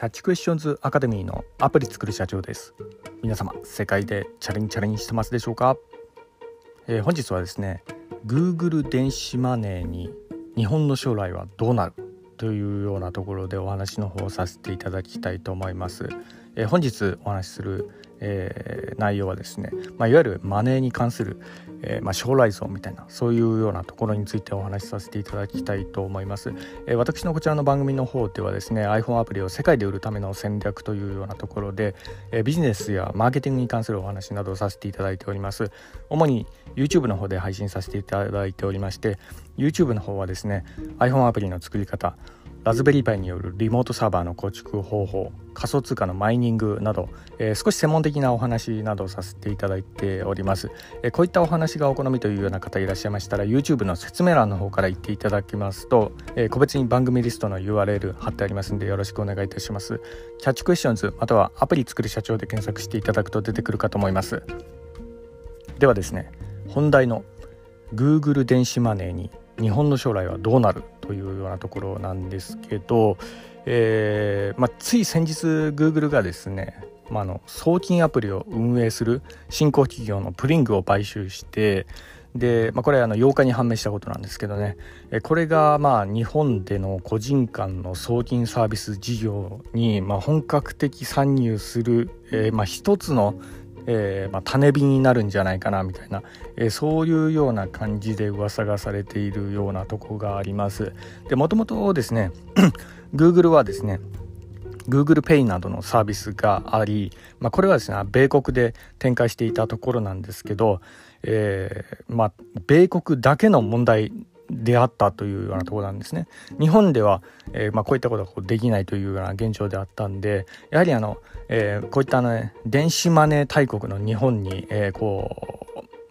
キャッチクエスチョンズアカデミーのアプリ作る社長です。皆様世界でチャレンジチャレンジしてますでしょうか、えー、本日はですね Google 電子マネーに日本の将来はどうなるというようなところでお話の方をさせていただきたいと思います、えー、本日お話しするえー、内容はですね、まあ、いわゆるマネーに関する、えー、まあ、将来像みたいなそういうようなところについてお話しさせていただきたいと思います、えー、私のこちらの番組の方ではですね iPhone アプリを世界で売るための戦略というようなところで、えビジネスやマーケティングに関するお話などをさせていただいております。主に YouTube の方で配信させていただいておりまして YouTube の方はですね iPhone アプリの作り方ラズベリーパイによるリモートサーバーの構築方法仮想通貨のマイニングなど、えー、少し専門的なお話などをさせていただいております、えー、こういったお話がお好みというような方いらっしゃいましたら YouTube の説明欄の方から言っていただきますと、えー、個別に番組リストの URL 貼ってありますのでよろしくお願いいたします。キャッチクエスチョンズまたはアプリ作る社長で検索していただくと出てくるかと思います。ではですね本題の Google 電子マネーに日本の将来はどうなるというようなところなんですけど、えーまあ、つい先日 Google がですね、まあ、の送金アプリを運営する新興企業のプリングを買収してで、まあ、これはあの8日に判明したことなんですけどねこれがまあ日本での個人間の送金サービス事業にまあ本格的参入する、えー、まあ一つのえー、まあ、種火になるんじゃないかなみたいな、えー、そういうような感じで噂がされているようなとこがあります。でもともとですね Google はですね Google Pay などのサービスがあり、まあ、これはですね米国で展開していたところなんですけど、えー、まあ、米国だけの問題であったというようなところなんですね。日本では、えー、まあ、こういったことができないというような現状であったんでやはりあの、えー、こういったね電子マネー大国の日本に、えー、こう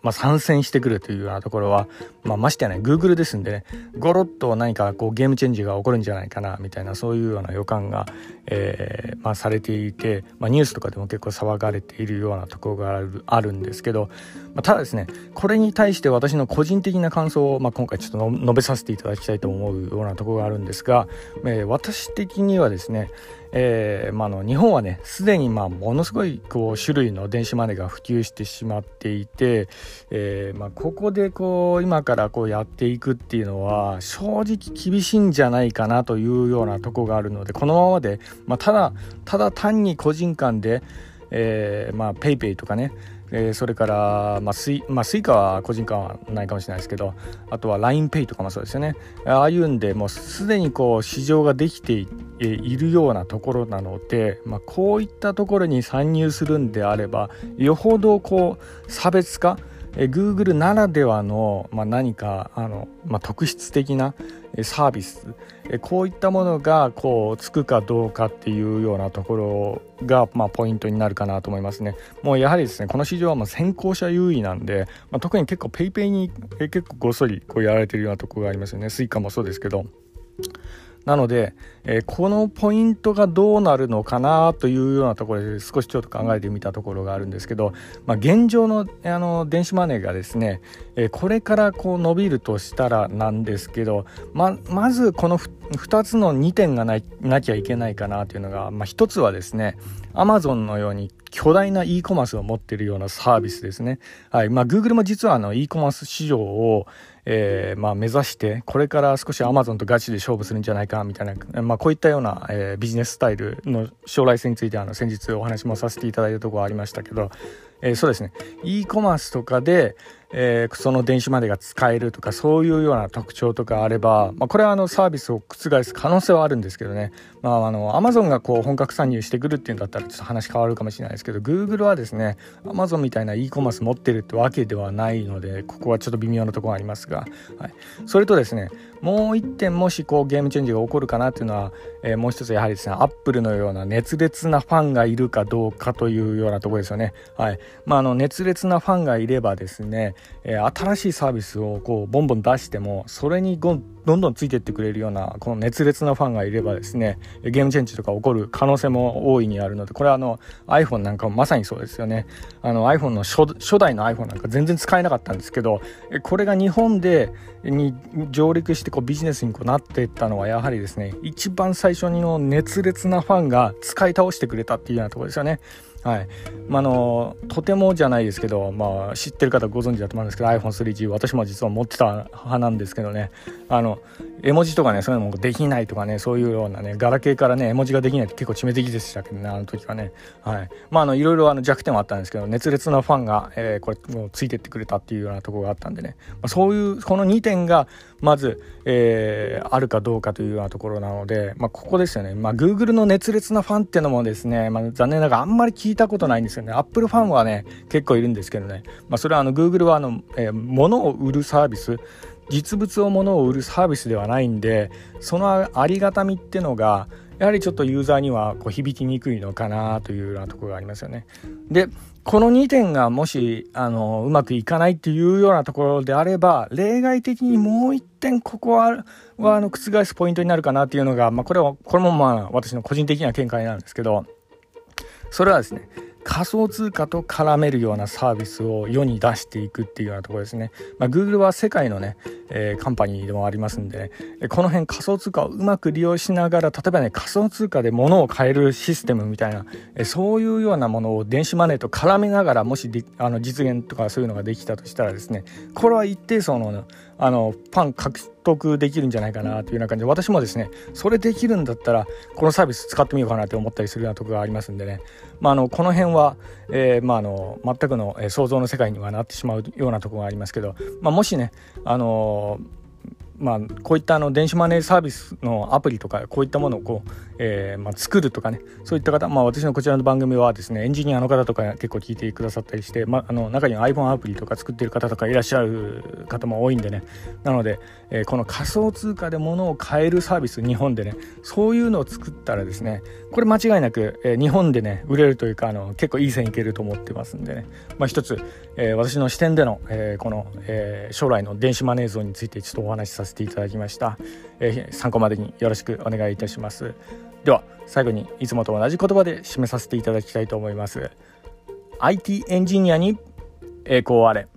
まあ、参戦してくるというようなところは、まあ、ましてやね Google ですんでねゴロッと何かこうゲームチェンジが起こるんじゃないかなみたいなそういうような予感が、えーまあ、されていて、ま、ニュースとかでも結構騒がれているようなところがあるんですけど、ま、ただですねこれに対して私の個人的な感想を、ま、今回ちょっと述べさせていただきたいと思うようなところがあるんですが、えー、私的にはですねえーまあの、日本はねすでにまあものすごいこう種類の電子マネーが普及してしまっていて、えーまあ、ここでこう今からこうやっていくっていうのは正直厳しいんじゃないかなというようなとこがあるのでこのままで、まあ、ただただ単に個人間で、えーまあ、 PayPay とかねえー、それから、まあスイまあ、 Suica は個人間はないかもしれないですけどあとは LINEPay とかもそうですよね。ああいうんでもうすでにこう市場ができていいるようなところなので、まあ、こういったところに参入するんであればよほどこう差別化え Google ならではの、まあ、何かあの、まあ、特質的なサービスこういったものがこうつくかどうかっていうようなところが、まあ、ポイントになるかなと思いますね。もうやはりですねこの市場はまあ先行者優位なんで、まあ、特に結構 PayPay に結構ごっそりこうやられてるようなところがありますよね。Suica もそうですけど。なので、えー、このポイントがどうなるのかなというようなところで少しちょっと考えてみたところがあるんですけど、まあ、現状のあの電子マネーがですね、えー、これからこう伸びるとしたらなんですけどままずこの2つの2点がななきゃいけないかなというのが、まあ、1つはですねアマゾンのように巨大な e コマースを持っているようなサービスですね。はいまあ、Google も実はあの e コマース市場を、えーまあ、目指してこれから少し Amazon とガチで勝負するんじゃないかみたいな、まあ、こういったような、えー、ビジネススタイルの将来性についてあの先日お話もさせていただいたところありましたけど、えー、そうですね e コマースとかで、えー、その電子マネーが使えるとかそういうような特徴とかあれば、まあ、これはあのサービスを覆す可能性はあるんですけどね、まあ、あのアマゾンがこう本格参入してくるっていうんだったらちょっと話変わるかもしれないですけど Google はですねアマゾンみたいな e コマース持ってるってわけではないのでここはちょっと微妙なところがありますが、はい、それとですねもう一点もしこうゲームチェンジが起こるかなっていうのは、えー、もう一つやはりですねアップルのような熱烈なファンがいるかどうかというようなところですよね。はい。まあ、あの熱烈なファンがいればですね、え、新しいサービスをこうボンボン出してもそれにどんどんついてってくれるようなこの熱烈なファンがいればですねゲームチェンジとか起こる可能性も大いにあるのでこれはあの iPhone なんかもまさにそうですよねあの iPhone の初代の iPhone なんか全然使えなかったんですけどこれが日本でに上陸してこうビジネスにこうなっていったのはやはりですね一番最初にの熱烈なファンが使い倒してくれたっていうようなところですよね。はい。まあ、あの、とてもじゃないですけど、まあ、知ってる方ご存知だと思うんですけど、iPhone3G、私も実は持ってた派なんですけどね、あの、絵文字とかね、そういうのもできないとかね、そういうようなね、ガラケーからね、絵文字ができないって結構致命的でしたけどね、あの時はね。はい。まあ、あの、いろいろあの弱点はあったんですけど、熱烈なファンが、えー、これ、もうついてってくれたっていうようなところがあったんでね、まあ、そういう、この2点が、まず、えー、あるかどうかというようなところなので、まあ、ここですよね。まあ、Google の熱烈なファンっていうのもですね、まあ、残念ながらあんまり聞聞いたことないんですよね。Apple ファンはね、結構いるんですけどね。まあ、それはあの、Google はあの、えー、物を売るサービス、実物を物を売るサービスではないんで、そのありがたみってのが、やはりちょっとユーザーにはこう響きにくいのかなというようなところがありますよね。で、この2点がもし、あの、うまくいかないっていうようなところであれば、例外的にもう1点ここは、はあの、覆すポイントになるかなっていうのが、まあ、これは、これもまあ、私の個人的な見解なんですけど、それはですね、仮想通貨と絡めるようなサービスを世に出していくっていうようなところですね。まあ、Google は世界のね、えー、カンパニーでもありますんで、ね、この辺仮想通貨をうまく利用しながら、例えばね、仮想通貨で物を買えるシステムみたいな、えー、そういうようなものを電子マネーと絡めながら、もしあの実現とかそういうのができたとしたらですね、これは一定層の、あの、ファン獲得できるんじゃないかなというような感じで、私もですね、それできるんだったら、このサービス使ってみようかなって思ったりするようなとこがありますんでね、まあ、あの、この辺は、えー、まあ、あの、全くの想像の世界にはなってしまうようなとこがありますけど、まあ、もしね、あのまあ、こういったあの電子マネーサービスのアプリとかこういったものをこう、えーまあ、作るとかねそういった方、まあ、私のこちらの番組はですねエンジニアの方とか結構聞いてくださったりして、まあ、あの中には iPhone アプリとか作ってる方とかいらっしゃる方も多いんでね。なので、えー、この仮想通貨で物を買えるサービス日本でねそういうのを作ったらですねこれ間違いなく、えー、日本でね売れるというかあの結構いい線いけると思ってますんでね、まあ、一つ、え、私の視点での、え、この、え、将来の電子マネー像についてちょっとお話しさせていただきました。え、参考までによろしくお願いいたします。では最後にいつもと同じ言葉で締めさせていただきたいと思います。IT エンジニアに栄光あれ。